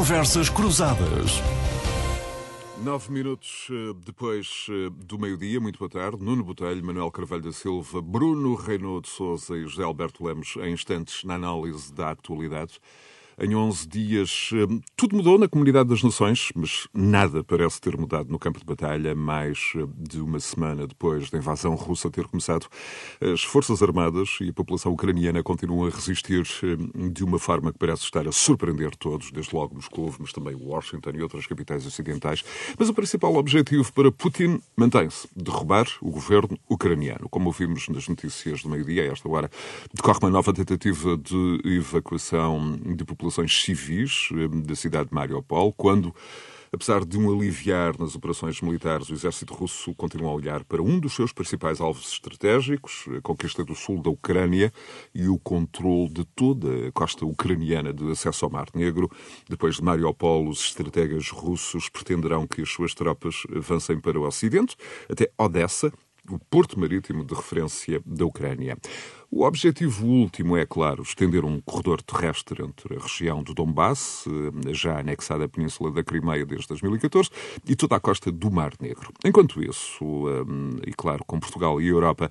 Conversas Cruzadas. Nove minutos eh, depois eh, do meio-dia, muito boa tarde. Nuno Botelho, Manuel Carvalho da Silva, Bruno Reynaud de Souza e José Alberto Lemos em instantes na análise da atualidade. Em 11 dias, eh, tudo mudou na Comunidade das Nações, mas nada parece ter mudado no campo de batalha. Mais eh, de uma semana depois da invasão russa ter começado, as Forças Armadas e a população ucraniana continuam a resistir eh, de uma forma que parece estar a surpreender todos, desde logo Moscou, mas também Washington e outras capitais ocidentais. Mas o principal objetivo para Putin mantém-se: derrubar o governo ucraniano. Como ouvimos nas notícias do meio-dia, a esta hora, decorre uma nova tentativa de evacuação de população populações civis eh, da cidade de Mariupol, quando Apesar de um aliviar nas operações militares, o exército russo continua a olhar para um dos seus principais alvos estratégicos, a conquista do sul da Ucrânia e o controle de toda a costa ucraniana de acesso ao Mar Negro. Depois de Mariupol, os estrategas russos pretenderão que as suas tropas avancem para o ocidente, até Odessa, o porto marítimo de referência da Ucrânia. O objetivo último é, claro, estender um corredor terrestre entre a região do Donbass, eh, já anexada à Península da Crimeia desde 2014, e toda a costa do Mar Negro. Enquanto isso, eh, e claro, com Portugal e a Europa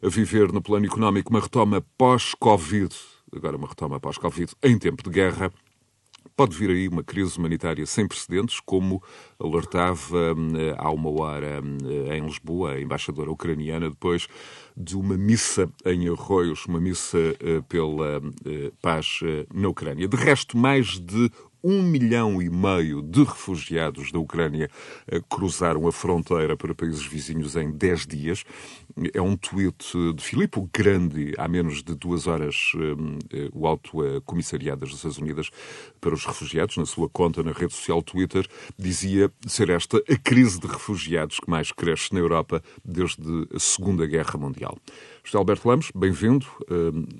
a viver no plano económico uma retoma pós-Covid, agora uma retoma pós-Covid em tempo de guerra, Pode vir aí uma crise humanitária sem precedentes, como alertava eh, há uma hora eh, em Lisboa a embaixadora ucraniana, depois de uma missa em Arroios, uma missa eh, pela paz na Ucrânia. De resto, mais de um milhão e meio de refugiados da Ucrânia cruzaram a fronteira para países vizinhos em dez dias. É um tweet de Filipe Grande, há menos de duas horas, eh, o Alto Comissariado das Nações Unidas para os Refugiados, na sua conta na rede social Twitter, dizia ser esta a crise de refugiados que mais cresce na Europa desde a Segunda Guerra Mundial. José Alberto Lemos, bem-vindo,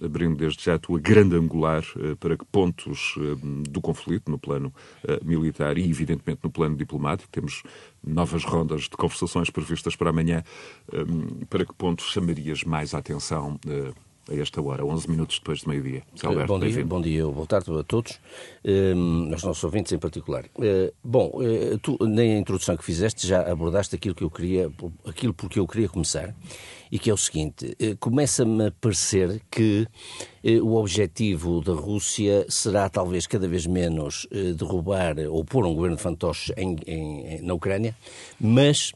abrindo desde já a tua grande angular para que pontos do conflito no plano militar e, evidentemente, no plano diplomático, temos novas rondas de conversações previstas para amanhã, para que pontos chamarias mais a atenção a esta hora, 11 minutos depois de meio-dia. Bom dia, bom dia, boa tarde a todos, um, aos nossos ouvintes em particular. Uh, bom, uh, tu, na introdução que fizeste, já abordaste aquilo que eu queria, aquilo por que eu queria começar, e que é o seguinte: uh, começa-me a parecer que o objetivo da Rússia será talvez cada vez menos derrubar ou pôr um governo de fantoche em, em, na Ucrânia, mas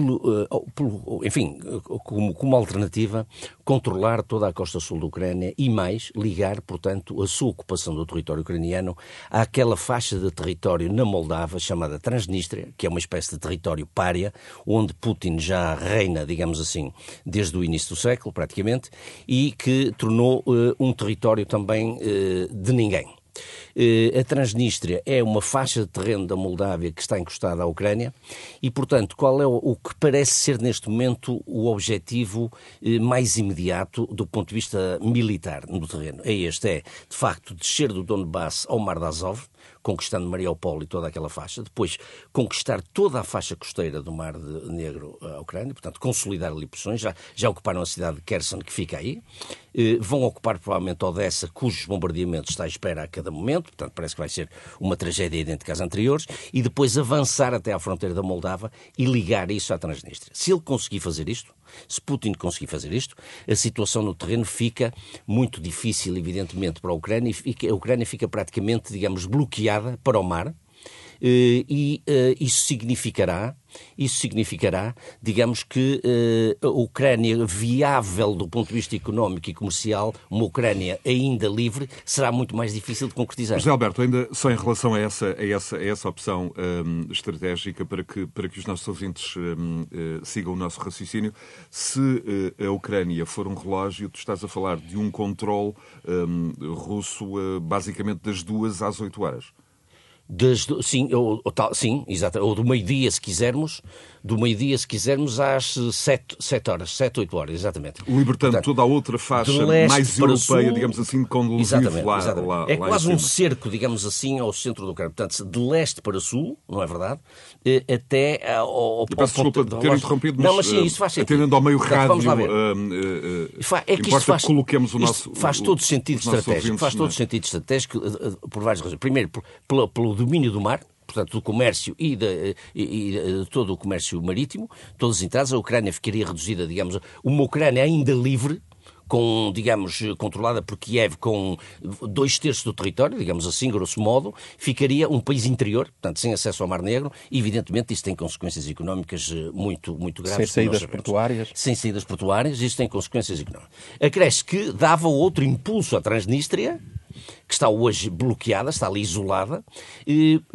pelo, uh, pelo, enfim, como, como, alternativa, controlar toda a costa sul da Ucrânia e mais, ligar, portanto, a sua ocupação do território ucraniano àquela faixa de território na Moldávia chamada Transnistria, que é uma espécie de território párea, onde Putin já reina, digamos assim, desde o início do século, praticamente, e que tornou uh, um território também uh, de ninguém. Eh, a Transnistria é uma faixa de terreno da Moldávia que está encostada à Ucrânia e, portanto, qual é o que parece ser neste momento o objetivo eh, mais imediato do ponto de vista militar no terreno? É este, é, de facto, descer do Donbass ao Mar de Azov, conquistando Mariupol e toda aquela faixa, depois conquistar toda a faixa costeira do Mar Negro à Ucrânia, portanto, consolidar ali posições, já, já ocuparam a cidade de Kherson, que fica aí, eh, vão ocupar provavelmente Odessa, cujos bombardeamentos está à espera a cada momento, portanto, parece que vai ser uma tragédia idêntica às anteriores, e depois avançar até à fronteira da Moldava e ligar isso à Transnistria. Se ele conseguir fazer isto, se Putin conseguir fazer isto, a situação no terreno fica muito difícil, evidentemente, para a Ucrânia, e a Ucrânia fica praticamente, digamos, bloqueada para o mar, e eh, isso significará isso significará, digamos que uh, a Ucrânia viável do ponto de vista económico e comercial, uma Ucrânia ainda livre, será muito mais difícil de concretizar. José Alberto, ainda só em relação a essa, a essa, a essa opção um, estratégica, para que, para que os nossos ouvintes um, uh, eh, sigam o nosso raciocínio, se uh, a Ucrânia for um relógio, tu estás a falar de um controle um, russo basicamente das duas às oito horas. Sim, ou, ou, tal, sim, exato, ou do meio-dia, se quisermos, do meio-dia, se quisermos, às 7, 7 horas, 7, 8 horas, exatamente. Libertando Portanto, toda a outra faixa mais europeia, sul, digamos assim, com exatamente, lá, exatamente. lá É lá quase um cerco, digamos assim, ao centro do Ucrânia. Portanto, de leste para sul, não é verdade? Eh, até ao, ao peço desculpa de ter interrompido, mas, não, mas sim, isso faz sentido. atendendo ao meio Portanto, rádio, vamos lá ver. Uh, uh, é que isto faz, que coloquemos o nosso... Faz todo o sentido estratégico, faz todo o sentido estratégico por várias razões. Primeiro, pelo, pelo domínio do mar, portanto, do comércio e de, e, e de, todo o comércio marítimo, todas as entradas, a Ucrânia ficaria reduzida, digamos, uma Ucrânia ainda livre, com, digamos, controlada por Kiev com dois terços do território, digamos assim, grosso modo, ficaria um país interior, portanto, sem acesso ao Mar Negro, e evidentemente isso tem consequências económicas eh, muito, muito graves. Sem saídas portuárias. Sem saídas portuárias, isso tem consequências económicas. Acresce que dava outro impulso à Transnistria, que está hoje bloqueada, está ali isolada,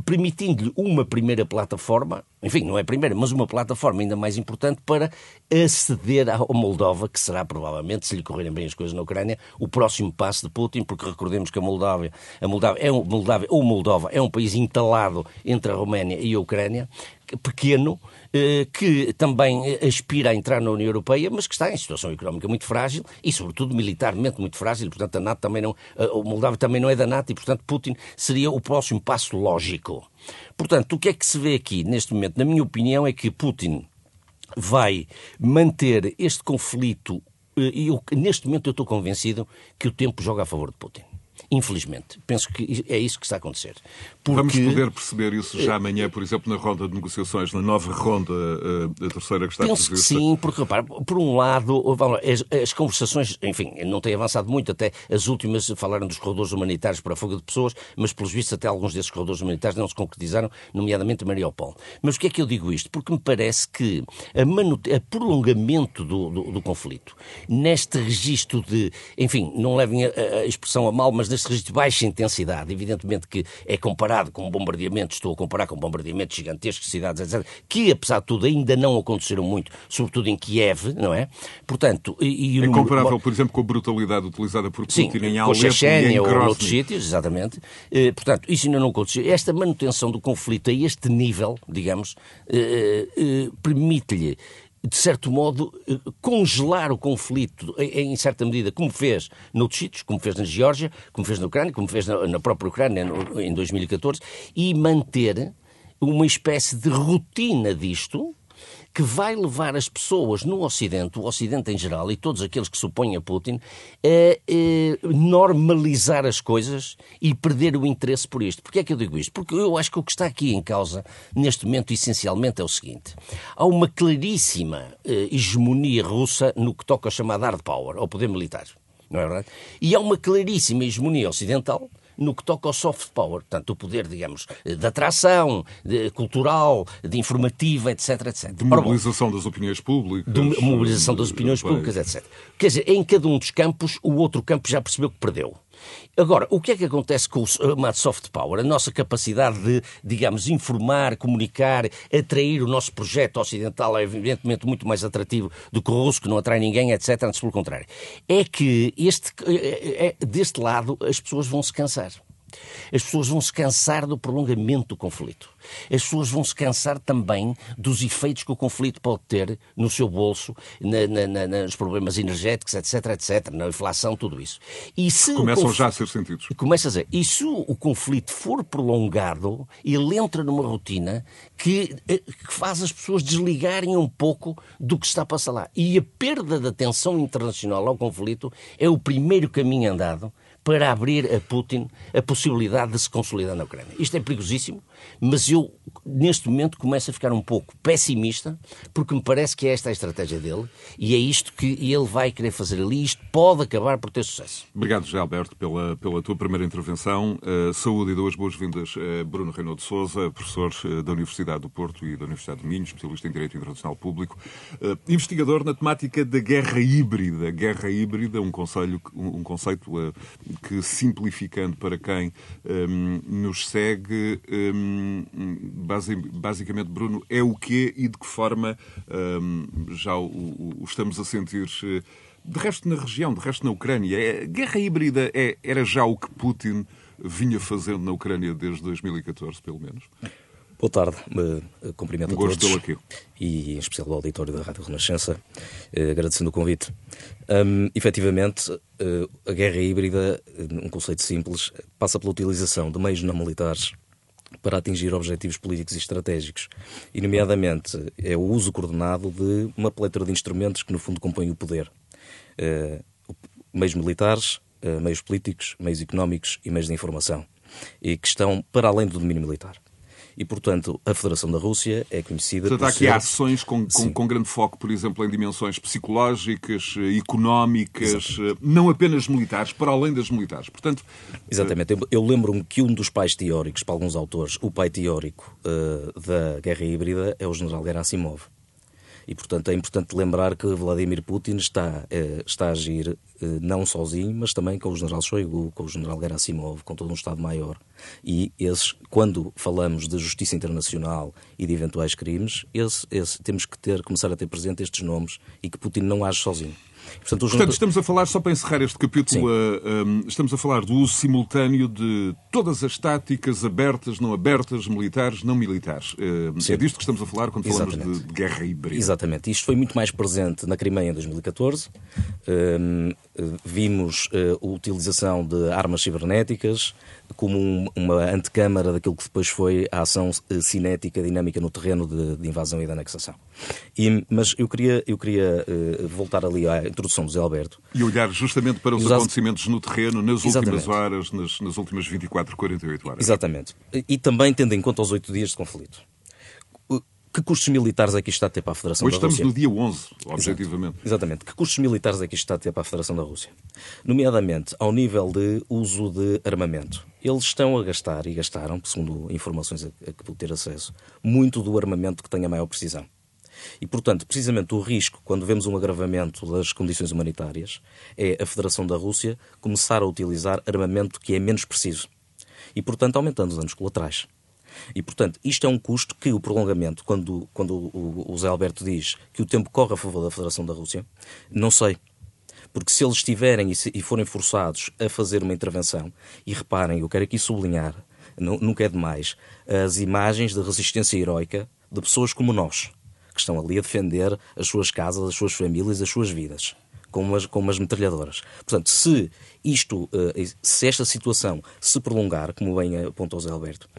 permitindo-lhe uma primeira plataforma, enfim, não é a primeira, mas uma plataforma ainda mais importante para aceder ao Moldova, que será provavelmente, se lhe correrem bem as coisas na Ucrânia, o próximo passo de Putin, porque recordemos que a Moldávia, a Moldávia, é um, Moldávia ou Moldova é um país entalado entre a Roménia e a Ucrânia, pequeno, eh, que também aspira a entrar na União Europeia, mas que está em situação económica muito frágil e, sobretudo, militarmente muito frágil. Portanto, a NATO também não, o Moldávia também não é da NATO e, portanto, Putin seria o próximo passo lógico. Portanto, o que é que se vê aqui neste momento? Na minha opinião, é que Putin vai manter este conflito eh, e neste momento eu estou convencido que o tempo joga a favor de Putin. Infelizmente. Penso que é isso que está a acontecer. Porque... Vamos poder perceber isso já amanhã, por exemplo, na ronda de negociações, na nova ronda, eh, a terceira que está Penso prevista? Que sim, porque, repara, por um lado, as, as, conversações, enfim, não têm avançado muito, até as últimas falaram dos corredores humanitários para a fuga de pessoas, mas, pelos vistos, até alguns desses corredores humanitários não se concretizaram, nomeadamente Mariupol. Mas o que é que eu digo isto? Porque me parece que a, manute... a prolongamento do, do, do, conflito, neste registro de, enfim, não levem a, a expressão a mal, mas neste registro de baixa intensidade, evidentemente que é comparado com bombardeamentos, estou a comparar com bombardeamentos gigantescos, cidades, etc., que apesar de tudo ainda não aconteceram muito, sobretudo em Kiev, não é? Portanto, e, e é comparável, por exemplo, com a brutalidade utilizada por Putin Sim, em Alepo e em ou noutros sítios, exatamente. Eh, portanto, isso ainda não aconteceu. Esta manutenção do conflito a este nível, digamos, eh, eh, permite-lhe de certo modo, eh, congelar o conflito em certa medida, como fez noutros sítios, como fez na Geórgia, como fez na Ucrânia, como fez na própria Ucrânia em 2014, e manter uma espécie de rotina disto, que vai levar as pessoas no Ocidente, o Ocidente em geral e todos aqueles que supõem a Putin, a, a normalizar as coisas e perder o interesse por isto. Porquê é que eu digo isto? Porque eu acho que o que está aqui em causa, neste momento, essencialmente, é o seguinte: há uma claríssima eh, hegemonia russa no que toca ao chamado hard power, ao poder militar. Não é verdade? E há uma claríssima hegemonia ocidental no que toca ao soft power, portanto, o poder, digamos, de atração, de cultural, de informativa, etc, etc. De mobilização das opiniões públicas. De mobilização das opiniões públicas, etc. Quer dizer, em cada um dos campos, o outro campo já percebeu que perdeu. Agora, o que é que acontece com o soft power? A nossa capacidade de, digamos, informar, comunicar, atrair o nosso projeto ocidental é evidentemente muito mais atrativo do que o russo, que não atrai ninguém, etc. Antes pelo contrário. É que este, é, é, deste lado as pessoas vão se cansar. As pessoas vão se cansar do prolongamento do conflito. As pessoas vão se cansar também dos efeitos que o conflito pode ter no seu bolso, na, na, na, nos problemas energéticos, etc, etc, na inflação, tudo isso. E se Começam já a ser sentidos. Começa a dizer. E se o conflito for prolongado, ele entra numa rotina que, eh, que faz as pessoas desligarem um pouco do que está a passar lá. E a perda da atenção internacional ao conflito é o primeiro caminho andado para abrir a Putin a possibilidade de se consolidar na Ucrânia. Isto é perigosíssimo, mas eu, neste momento, começo a ficar um pouco pessimista, porque me parece que é esta a estratégia dele e é isto que ele vai querer fazer ali. Isto pode acabar por ter sucesso. Obrigado, José Alberto, pela, pela tua primeira intervenção. Uh, saúde e duas boas-vindas a Bruno Reynaud Souza, professor uh, da Universidade do Porto e da Universidade de Minho, especialista em Direito Internacional Público, uh, investigador na temática da guerra híbrida. Guerra híbrida, um, conselho, um, um conceito que, simplificando para quem um, nos segue, um, basicamente, Bruno, é o quê e de que forma já o, o, estamos a sentir eh, de resto na região, de resto na Ucrânia. É, guerra híbrida é, era já o que Putin vinha fazendo na Ucrânia desde 2014, pelo menos? Boa tarde, uh, cumprimento um a todos. aqui. E em especial ao auditório da Rádio Renascença, uh, agradecendo o convite. Um, efetivamente, a guerra híbrida, um conceito simples, passa pela utilização de meios não militares para atingir objetivos políticos e estratégicos. E, nomeadamente, é o uso coordenado de uma plétora de instrumentos que, no fundo, compõem o poder. meios militares, meios políticos, meios económicos e meios de informação. e que estão para além do domínio militar. E, portanto, a Federação da Rússia é conhecida Portanto, por há aqui ser... ações com, com, com, grande foco, por exemplo, em dimensões psicológicas, eh, económicas, Exatamente. Eh, não apenas militares, para além das militares. Portanto, Exatamente. Eu, eu lembro-me que um dos pais teóricos, para alguns autores, o pai teórico uh, da guerra híbrida é o general Gerasimov. E, portanto, é importante lembrar que Vladimir Putin está, eh, está a agir eh, não sozinho, mas também com o general Shoigu, com o general Gerasimov, com todo um Estado-Maior. E esses, quando falamos de justiça internacional e de eventuais crimes, esse, esse, temos que ter, começar a ter presente estes nomes e que Putin não age sozinho. Portanto, Portanto, estamos a falar, só para encerrar este capítulo, uh, eh, um, estamos a falar do uso simultâneo de todas as táticas abertas, não abertas, militares, não militares. Uh, é disto que estamos a falar quando Exatamente. falamos de, de, guerra híbrida. Exatamente. Isto foi muito mais presente na Crimeia em 2014. Uh, vimos eh, a utilização de armas cibernéticas como um, uma antecâmara daquilo que depois foi a ação cinética dinâmica no terreno de, de invasão e de anexação. E, mas eu queria, eu queria voltar ali à introdução do Zé Alberto. E olhar justamente para os Exato. acontecimentos no terreno, nas Exatamente. últimas horas, nas, nas, últimas 24, 48 horas. Exatamente. E também tendo em conta os oito dias de conflito. Que custos militares é que isto está a ter para a Federação Hoje da Rússia? Hoje estamos no dia 11, objetivamente. Exato. Exatamente. Que custos militares é que isto está a ter para a Federação da Rússia? Nomeadamente ao nível de uso de armamento. Eles estão a gastar, e gastaram, segundo informações a que pude ter acesso, muito do armamento que tem a maior precisão. E, portanto, precisamente o risco, quando vemos um agravamento das condições humanitárias, é a Federação da Rússia começar a utilizar armamento que é menos preciso. E, portanto, aumentando os danos colaterais. E, portanto, isto é um custo que o prolongamento, quando, quando o, o Zé Alberto diz que o tempo corre a favor da Federação da Rússia, não sei. Porque se eles estiverem e, forem forçados a fazer uma intervenção, e reparem, eu quero aqui sublinhar, nunca é demais, as imagens de resistência heroica de pessoas como nós, que estão ali a defender as suas casas, as suas famílias, as suas vidas. Com umas, com umas metralhadoras. Portanto, se isto, eh, se esta situação se prolongar, como bem apontou José Alberto,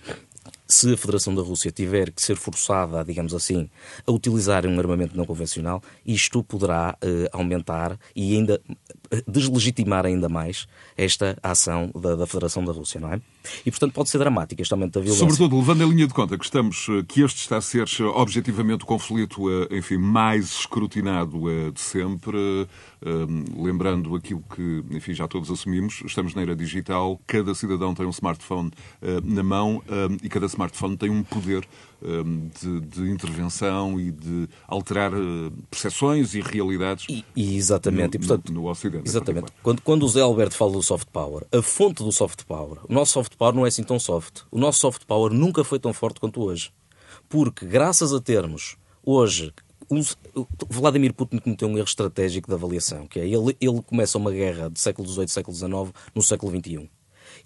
se a Federação da Rússia tiver que ser forçada, digamos assim, a utilizar um armamento não convencional, isto poderá uh, aumentar e ainda eh, deslegitimar ainda mais esta ação da, da, Federação da Rússia, não é? E, portanto, pode ser dramático este aumento da violência. Sobretudo, levando em linha de conta que, estamos, eh, que este está a ser objetivamente o conflito enfim, mais escrutinado de sempre, lembrando aquilo que enfim, já todos assumimos, estamos na era digital, cada cidadão tem um smartphone na mão e cada smartphone tem um poder de, de, intervenção e de alterar uh, percepções e realidades e, e exatamente. No, e, portanto, no, Ocidente. Exatamente. Quando, quando o Zé Alberto fala do soft power, a fonte do soft power, o nosso soft power não é assim tão soft. O nosso soft power nunca foi tão forte quanto hoje. Porque, graças a termos hoje Vladimir Putin cometeu um erro estratégico de avaliação, que é ele, ele começa uma guerra do século XVIII, século XIX, no século XXI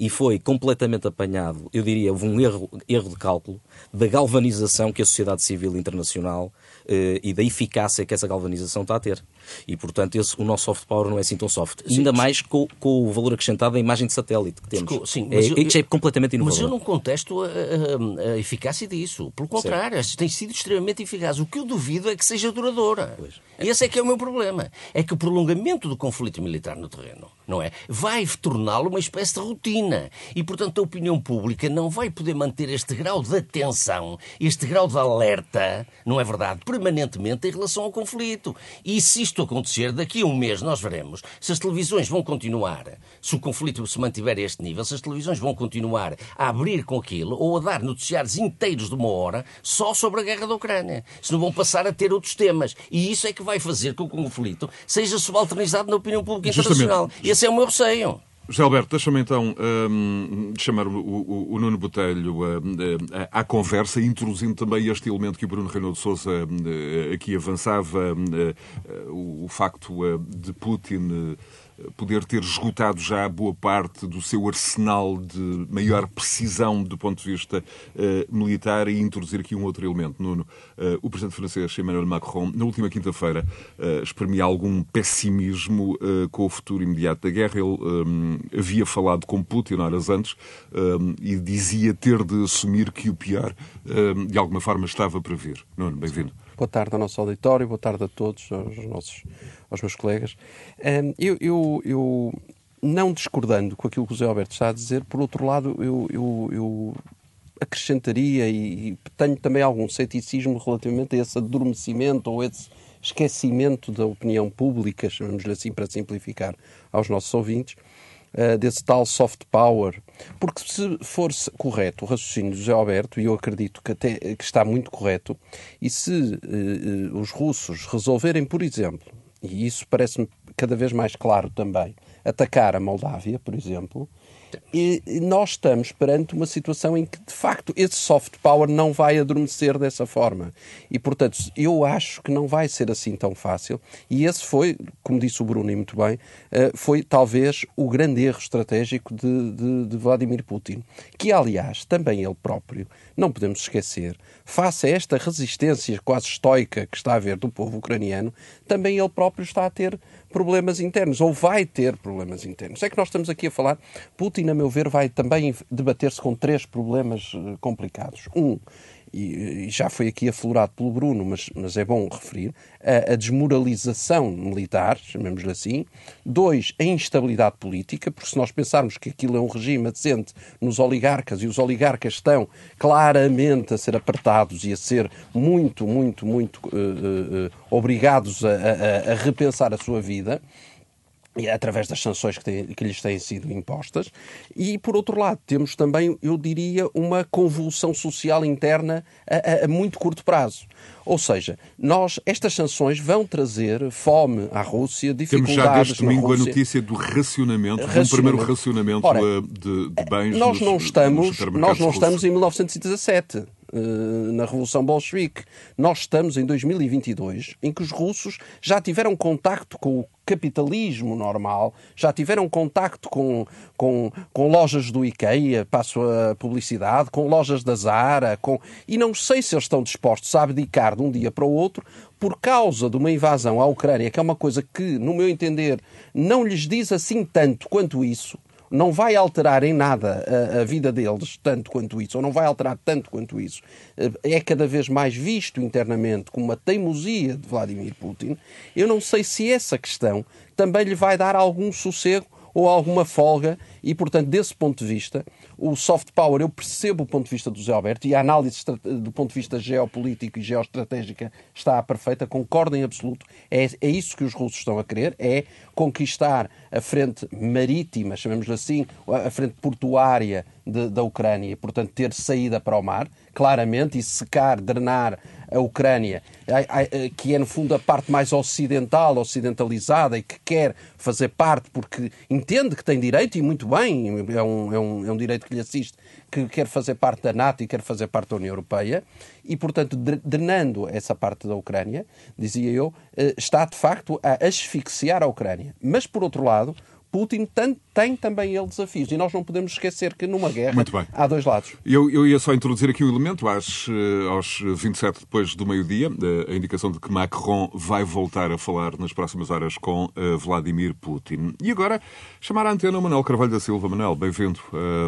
e foi completamente apanhado, eu diria, houve um erro, erro de cálculo da galvanização que a sociedade civil internacional eh, e da eficácia que essa galvanização está a ter. E, portanto, esse, o nosso soft power não é assim tão soft. Sim, Ainda mais com, com, o valor acrescentado da imagem de satélite que temos. Sim, mas é, eu, é completamente inovador. Mas eu não contesto a, a, a eficácia disso. Pelo contrário, tem sido extremamente eficaz. O que eu duvido é que seja duradoura. Pois. Esse é que é o meu problema. É que o prolongamento do conflito militar no terreno, não é? Vai torná-lo uma espécie de rotina. E, portanto, a opinião pública não vai poder manter este grau de atenção, este grau de alerta, não é verdade, permanentemente em relação ao conflito. E se isto acontecer, daqui a um mês nós veremos se as televisões vão continuar, se o conflito se mantiver a este nível, se as televisões vão continuar a abrir com aquilo ou a dar noticiários inteiros de uma hora só sobre a guerra da Ucrânia. Se não vão passar a ter outros temas. E isso é que vai fazer com que o conflito seja subalternizado na opinião pública internacional. Justamente. Esse é o meu receio. José Alberto, deixa-me então um, chamar o, o, o, Nuno Botelho uh, uh, à conversa, introduzindo também este elemento que o Bruno Renaud de Sousa uh, aqui avançava, o, o, facto de Putin poder ter esgotado já boa parte do seu arsenal de maior precisão do ponto de vista uh, militar e introduzir aqui um outro elemento. Nuno, uh, o presidente francês Emmanuel Macron, na última quinta-feira, uh, exprimia algum pessimismo com o futuro imediato da guerra. Ele um, havia falado com Putin horas antes um, e dizia ter de assumir que o pior, um, de alguma forma, estava para vir. Nuno, bem-vindo. Boa tarde ao nosso auditório, boa tarde a todos, aos, nossos, aos meus colegas. Eu, eu, eu não discordando com aquilo que o José Alberto está a dizer, por outro lado, eu, eu, eu acrescentaria e, e tenho também algum ceticismo relativamente a esse adormecimento ou esse esquecimento da opinião pública, chamamos-lhe assim para simplificar aos nossos ouvintes, uh, desse tal soft power. Porque se for correto o raciocínio do José Alberto, e eu acredito que, até, que está muito correto, e se uh, os russos resolverem, por exemplo, e isso parece-me cada vez mais claro também, atacar a Moldávia, por exemplo, e nós estamos perante uma situação em que, de facto, esse soft power não vai adormecer dessa forma. E, portanto, eu acho que não vai ser assim tão fácil. E esse foi, como disse o Bruno e muito bem, eh, foi talvez o grande erro estratégico de, de, de Vladimir Putin. Que, aliás, também ele próprio, não podemos esquecer, face a esta resistência quase estoica que está a haver do povo ucraniano, também ele próprio está a ter problemas internos, ou vai ter problemas internos. É que nós estamos aqui a falar, Putin, a meu ver, vai também debater-se com três problemas eh, complicados. Um, e, já foi aqui aflorado pelo Bruno, mas, mas é bom referir, a, a desmoralização militar, chamemos-lhe assim. Dois, a instabilidade política, porque se nós pensarmos que aquilo é um regime assente nos oligarcas e os oligarcas estão claramente a ser apertados e a ser muito, muito, muito uh, uh, obrigados a, a, a repensar a sua vida através das sanções que, têm, que, lhes têm sido impostas. E, por outro lado, temos também, eu diria, uma convulsão social interna a, a, a muito curto prazo. Ou seja, nós, estas sanções vão trazer fome à Rússia, dificuldades Temos já deste domingo a notícia do racionamento, racionamento. um primeiro racionamento Ora, eh, de, de, bens nós não nos, estamos, Nós não estamos russos. em 1917. Eh, na Revolução Bolchevique. Nós estamos em 2022, em que os russos já tiveram contacto com o capitalismo normal, já tiveram contacto com, com, com lojas do IKEA, passo a publicidade, com lojas da Zara, com... e não sei se eles estão dispostos a abdicar de um dia para o outro por causa de uma invasão à Ucrânia, que é uma coisa que, no meu entender, não lhes diz assim tanto quanto isso, não vai alterar em nada a, a, vida deles, tanto quanto isso, ou não vai alterar tanto quanto isso, é cada vez mais visto internamente como uma teimosia de Vladimir Putin, eu não sei se essa questão também lhe vai dar algum sossego ou alguma folga, e portanto, desse ponto de vista, o soft power, eu percebo o ponto de vista do Zé Alberto e a análise do ponto de vista geopolítico e geoestratégica está perfeita, concordo em absoluto. É, é isso que os russos estão a querer, é conquistar a frente marítima, chamemos assim, a frente portuária de, da Ucrânia, portanto, ter saída para o mar, claramente, e secar, drenar a Ucrânia, que é no fundo a parte mais ocidental, ocidentalizada e que quer fazer parte porque entende que tem direito, e muito bem, é um, é um, é um direito que lhe assiste, que quer fazer parte da NATO e quer fazer parte da União Europeia, e portanto, drenando essa parte da Ucrânia, dizia eu, eh, está de facto a asfixiar a Ucrânia. Mas por outro lado, Putin tem também ele desafios. E nós não podemos esquecer que numa guerra há dois lados. Eu, eu ia só introduzir aqui um elemento às, eh, aos 27 depois do meio-dia, eh, a indicação de que Macron vai voltar a falar nas próximas horas com uh, Vladimir Putin. E agora, chamar a antena o Manuel Carvalho da Silva. Manuel, bem-vindo.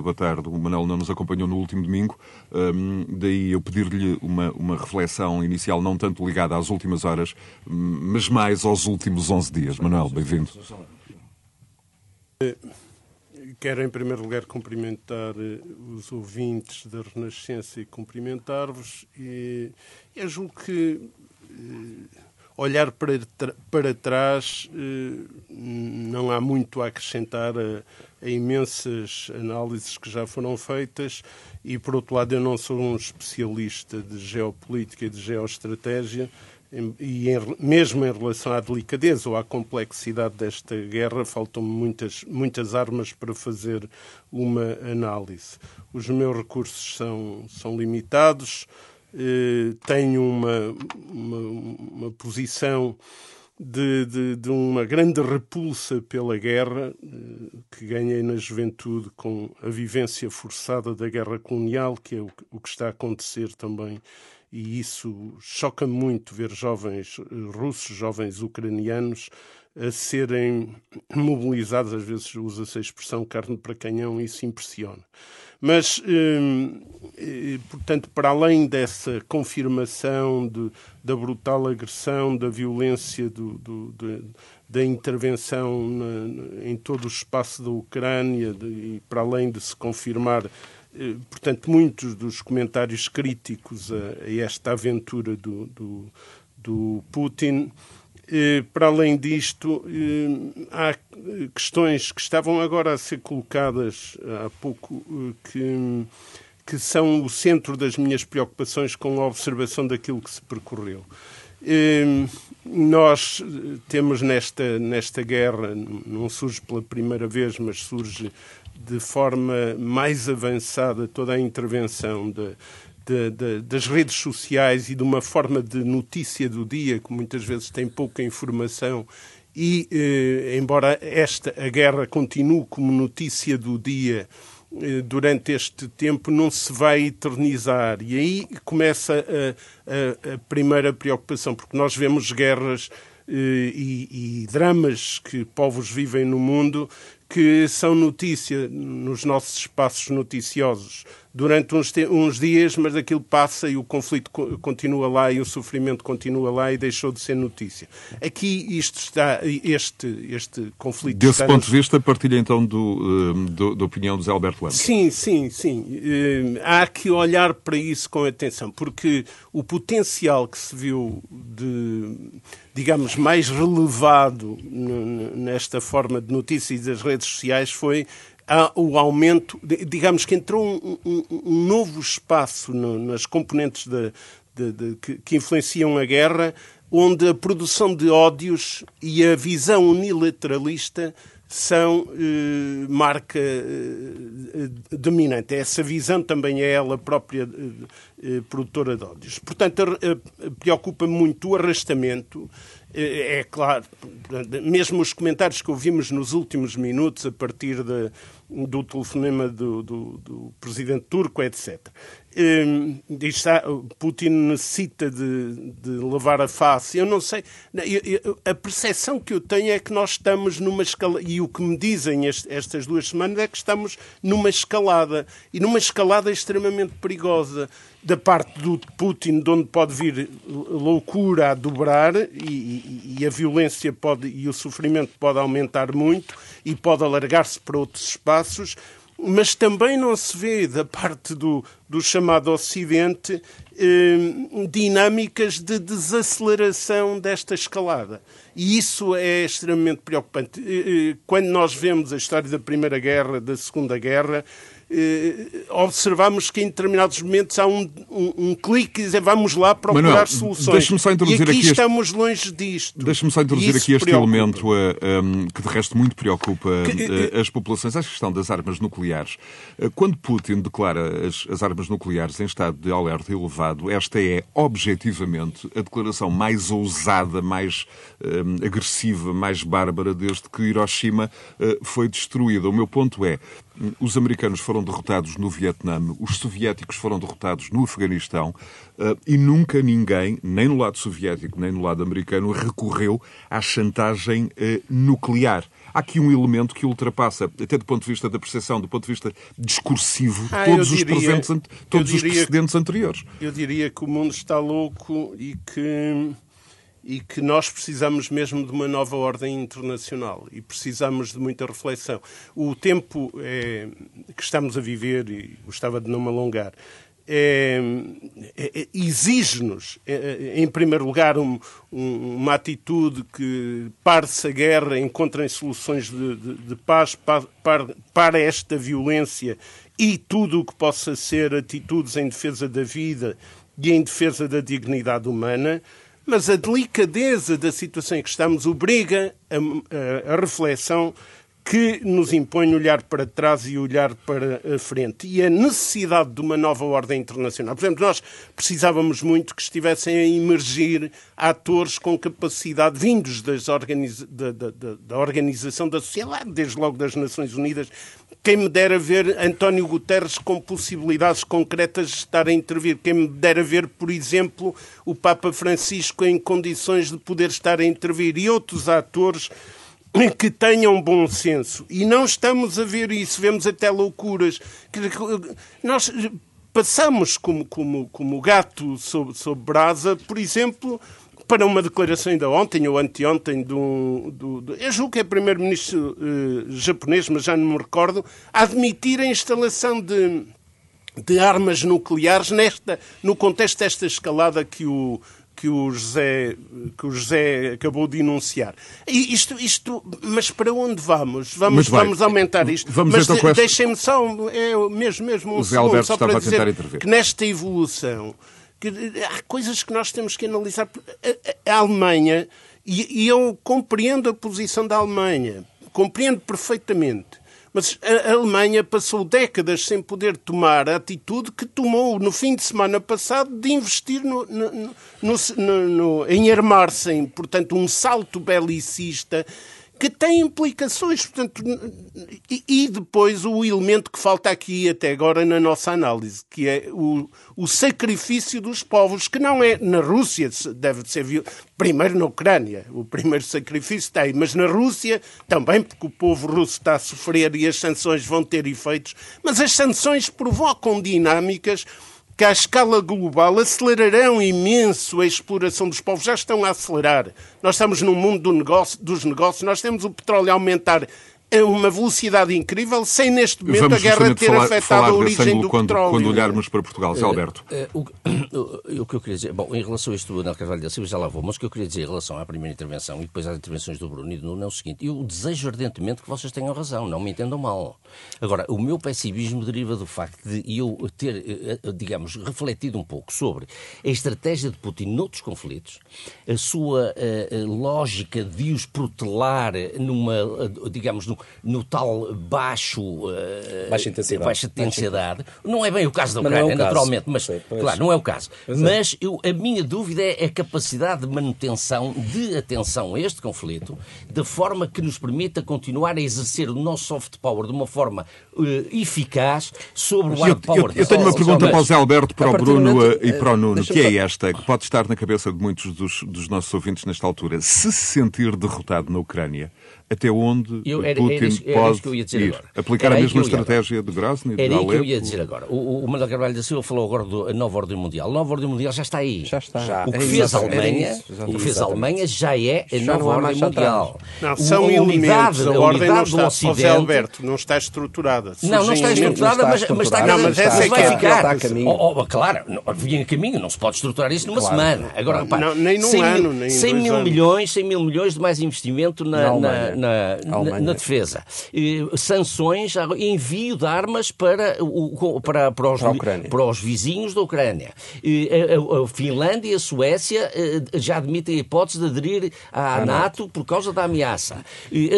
Boa tarde. O Manuel não nos acompanhou no último domingo, um, daí eu pedir-lhe uma, uma reflexão inicial, não tanto ligada às últimas horas, mas mais aos últimos 11 dias. Manuel, bem-vindo. Quero, em primeiro lugar, cumprimentar eh, os ouvintes da Renascença e cumprimentar-vos. E eu julgo que eh, olhar para, para trás eh, não há muito a acrescentar a, a, imensas análises que já foram feitas e, por outro lado, eu não sou um especialista de geopolítica e de geoestratégia e em, mesmo em relação à delicadeza ou à complexidade desta guerra, faltam muitas, muitas armas para fazer uma análise. Os meus recursos são, são limitados, eh, tenho uma, uma, uma posição de, de, de, uma grande repulsa pela guerra, eh, que ganhei na juventude com a vivência forçada da guerra colonial, que é o, o que está a acontecer também e isso choca muito ver jovens russos, jovens ucranianos a serem mobilizados, às vezes usa-se a expressão carne para canhão, e isso impressiona. Mas, hum, portanto, para além dessa confirmação de, da brutal agressão, da violência, do, do, da intervenção na, em todo o espaço da Ucrânia, de, e para além de se confirmar, eh, portanto, muitos dos comentários críticos a, a esta aventura do, do, do Putin, eh, para além disto, eh, há questões que estavam agora a ser colocadas há pouco que, que são o centro das minhas preocupações com a observação daquilo que se percorreu. Nós temos nesta, nesta guerra, não surge pela primeira vez, mas surge de forma mais avançada toda a intervenção de, de, de, das redes sociais e de uma forma de notícia do dia, que muitas vezes tem pouca informação, e eh, embora esta a guerra continue como notícia do dia eh, durante este tempo, não se vai eternizar. E aí começa a, a, a primeira preocupação, porque nós vemos guerras eh, e, e, dramas que povos vivem no mundo que são notícia nos nossos espaços noticiosos durante uns, uns, dias, mas aquilo passa e o conflito continua lá e o sofrimento continua lá e deixou de ser notícia. Aqui isto está, este, este conflito. Desse ponto nos... de vista, partilha então do, eh, do, da opinião de Zé Alberto Lemos. Sim, sim, sim. Eh, há que olhar para isso com atenção, porque o potencial que se viu de, digamos, mais relevado nesta forma de notícias das redes sociais foi o aumento, digamos que entrou um, um, um novo espaço no, nas componentes de, de, de, que, que, influenciam a guerra, onde a produção de ódios e a visão unilateralista são eh, marca eh, dominante. Essa visão também é ela própria eh, produtora de ódios. Portanto, preocupa muito o arrastamento é, é claro, mesmo os comentários que ouvimos nos últimos minutos, a partir de, do telefonema do, do, do presidente turco, etc. Um, está, Putin necessita de, de levar a face. Eu não sei. Eu, eu, a percepção que eu tenho é que nós estamos numa escalada. E o que me dizem este, estas duas semanas é que estamos numa escalada. E numa escalada extremamente perigosa da parte do Putin, de onde pode vir loucura a dobrar e, e, e, a violência pode, e o sofrimento pode aumentar muito e pode alargar-se para outros espaços, mas também não se vê da parte do, do chamado Ocidente eh, dinâmicas de desaceleração desta escalada. E isso é extremamente preocupante. Eh, eh, quando nós vemos a história da Primeira Guerra, da Segunda Guerra, observamos que em determinados momentos há um, um, um clique e dizer vamos lá procurar Manuel, soluções. Só introduzir e aqui, aqui estamos este... longe disto. Deixa-me só introduzir aqui este preocupa. elemento uh, eh, um, que de resto muito preocupa que, uh, as populações, a questão das armas nucleares. Uh, quando Putin declara as, as, armas nucleares em estado de alerta elevado, esta é objetivamente a declaração mais ousada, mais agressiva, mais bárbara desde que Hiroshima foi destruída. O meu ponto é, os americanos foram derrotados no Vietnã, os soviéticos foram derrotados no Afeganistão eh, e nunca ninguém, nem no lado soviético nem no lado americano, recorreu à chantagem eh, nuclear. Há aqui um elemento que ultrapassa, até do ponto de vista da percepção, do ponto de vista discursivo, ah, todos, diria, os, presentes, todos os precedentes anteriores. Eu diria que o mundo está louco e que e que nós precisamos mesmo de uma nova ordem internacional e precisamos de muita reflexão. O tempo é, que estamos a viver, e gostava de não me alongar, é, é, é exige-nos, é, em primeiro lugar, um, um, uma atitude que pare-se a guerra, encontrem soluções de, de, de paz para esta violência e tudo o que possa ser atitudes em defesa da vida e em defesa da dignidade humana mas a delicadeza da situação em que estamos obriga a, a, a reflexão que nos impõe olhar para trás e olhar para a frente. E a necessidade de uma nova ordem internacional. Por exemplo, nós precisávamos muito que estivessem a emergir atores com capacidade, vindos da, da, da, organização da sociedade, desde logo das Nações Unidas. Quem me dera ver António Guterres com possibilidades concretas de estar a intervir. Quem me dera ver, por exemplo, o Papa Francisco em condições de poder estar a intervir. E outros atores que tenham bom senso. E não estamos a ver isso, vemos até loucuras. Nós passamos como, como, como gato sob, sob brasa, por exemplo, para uma declaração ainda ontem ou anteontem do, do, do eu julgo que é primeiro-ministro eh, japonês, mas já não me recordo, a admitir a instalação de, de armas nucleares nesta, no contexto desta escalada que o, que o José, que o José acabou de enunciar. E isto, isto, mas para onde vamos? Vamos, vamos aumentar isto. Vamos mas então de, deixem-me só, é, mesmo, mesmo um o Zé Alberto só para dizer que nesta evolução que há coisas que nós temos que analisar. A, a Alemanha, e, e eu compreendo a posição da Alemanha, compreendo perfeitamente mas a Alemanha passou décadas sem poder tomar a atitude que tomou no fim de semana passado de investir no, no, no, em armar-se, portanto, um salto belicista que tem implicações. Portanto, e, e, depois o elemento que falta aqui até agora na nossa análise, que é o, o sacrifício dos povos, que não é na Rússia, deve ser primeiro na Ucrânia, o primeiro sacrifício tem, mas na Rússia também, porque o povo russo está a sofrer e as sanções vão ter efeitos, mas as sanções provocam dinâmicas que à escala global acelerarão imenso a exploração dos povos. Já estão a acelerar. Nós estamos num mundo do negócio, dos negócios, nós temos o petróleo a aumentar a uma velocidade incrível, sem neste momento Vamos a guerra ter falar, afetado falar a origem do quando, petróleo. Quando olharmos para Portugal, Zé Alberto. Uh, uh, o, o, que eu queria dizer, bom, em relação a isto do Anel Carvalho da Silva, já lá vou, mas o que eu queria dizer em relação à primeira intervenção e depois às intervenções do Bruno e do Nuno é o seguinte: eu desejo ardentemente que vocês tenham razão, não me entendam mal. Agora, o meu pessimismo deriva do facto de eu ter, digamos, refletido um pouco sobre a estratégia de Putin noutros conflitos, a sua lógica de os protelar numa, digamos, no, no tal baixo, uh, baixa intensidade. Baixa intensidade. Não é bem o caso da Ucrânia, é naturalmente, mas claro, não é o caso. Pois é. mas eu, a minha dúvida é a capacidade de manutenção, de atenção a este conflito, de forma que nos permita continuar a exercer o nosso soft power de uma forma uh, eficaz sobre o hard power. Eu, eu, tenho uma pergunta para o Zé Alberto, para o Bruno momento, e para o Nuno, que é esta, que pode estar na cabeça de muitos dos, dos nossos ouvintes nesta altura. Se se sentir derrotado na Ucrânia, até onde eu, era, Putin era, era, pode ir. Agora. Aplicar era a mesma estratégia de Grozny, de Era isso que eu ia dizer agora. O, o Manuel Carvalho da Silva falou agora da nova ordem mundial. A nova ordem mundial já está aí. Já está. Já. O que fez a Alemanha, o que fez a Alemanha já é a nova ordem mundial. Não, são a unidade, a, ordem não está, Ocidente... Alberto, não está estruturada. Não, não está estruturada, mas, está, não, mas essa é vai ficar. a caminho. Claro, vinha a caminho, não se pode estruturar isso numa semana. Agora, repare, não, nem num 100 ano, nem 100 mil anos. milhões, 100 mil milhões de mais investimento na, na, na, na defesa. Sanções, envio de armas para, o, para, para, os, para, para os vizinhos da Ucrânia. A, a, Finlândia e a Suécia eh, já admitem a hipótese de aderir à, NATO, por causa da ameaça.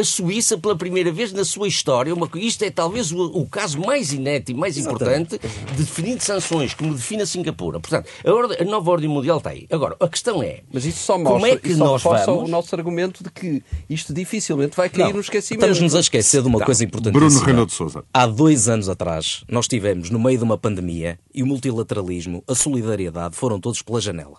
A Suíça, pela primeira vez na sua história, uma, isto é talvez o, o caso mais inédito e mais importante de definir sanções, como define a Singapura. Portanto, a, ordem, a, nova ordem mundial está aí. Agora, a questão é. Mas isso só mostra, como é que nós vamos... o nosso argumento de que isto dificilmente vai cair não, no esquecimento. Estamos-nos a esquecer de uma não. coisa importantíssima. Bruno Renato de Souza. Há dois anos atrás, nós tivemos, no meio de uma pandemia, e o multilateralismo, a solidariedade, foram todos pela janela.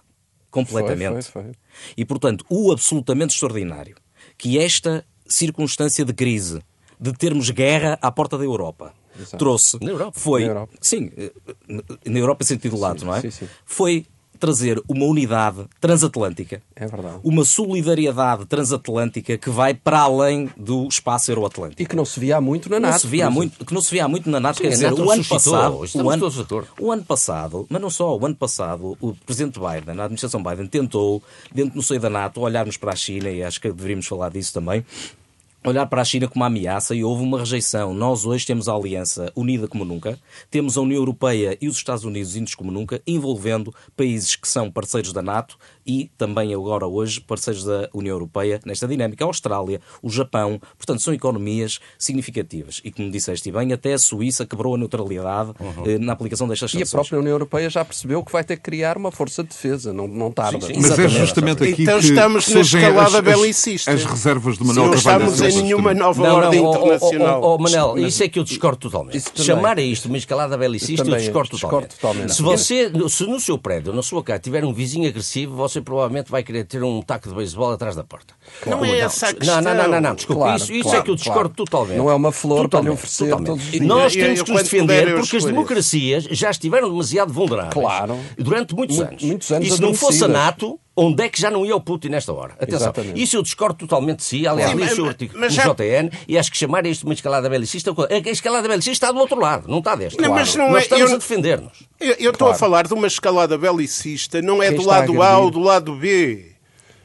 Completamente. Foi, foi, foi. E, portanto, o absolutamente extraordinário que esta circunstância de crise, de termos guerra à porta da Europa, Exato. trouxe. Na Europa. Foi. Na Europa. Sim, eh, na Europa em sentido lato, sim, não é? Sim, sim. Foi trazer uma unidade transatlântica, é verdade. uma solidariedade transatlântica que vai para além do espaço euroatlântico. E que não se via muito na NATO. Não se via muito, que não se via muito na NATO, Sim, quer dizer, o ano passado, o ano, o ano passado, mas não só, o ano passado, o presidente Biden, a administração Biden tentou, dentro no seio da NATO, olharmos para a China e acho que deveríamos falar disso também olhar para a China como uma ameaça e houve uma rejeição. Nós hoje temos a Aliança unida como nunca, temos a União Europeia e os Estados Unidos unidos como nunca, envolvendo países que são parceiros da NATO e também agora hoje parceiros da União Europeia nesta dinâmica. A Austrália, o Japão, portanto, são economias significativas. E como disseste bem, até a Suíça quebrou a neutralidade uhum. na aplicação destas sanções. E a própria União Europeia já percebeu que vai ter que criar uma força de defesa, não, não tarda. Sim, sim, Mas é justamente aqui então que estamos na escalada belicista. As, reservas de Manuel Não estamos em nenhuma nova não, ordem não, internacional. Oh, oh, oh, Manel, isso é que eu discordo totalmente. Chamar a isto uma escalada belicista, eu discordo totalmente. totalmente. Se você, se no seu prédio, na sua casa, tiver um vizinho agressivo, você provavelmente vai querer ter um taco de beisebol atrás da porta. Claro. Não é essa a questão. Não, não, não, não, desculpa. Claro, isso, isso claro, é que eu discordo totalmente. Não é uma flor totalmente, para lhe oferecer totalmente. todos os dias. Nós temos que nos defender porque as democracias já estiveram demasiado vulneráveis. Claro. Durante muitos anos. Muitos anos e se não fosse a NATO, onde é que já não ia o Putin nesta hora? Atenção, Exatamente. isso eu discordo totalmente de si. Aliás, li o seu artigo no já... JN e acho que chamar isto uma escalada belicista. A escalada belicista está do outro lado, não está deste. Não, claro. mas não Nós é... estamos eu... a defender-nos. Eu, eu estou claro. a falar de uma escalada belicista, não é Quem do lado A ou do lado B.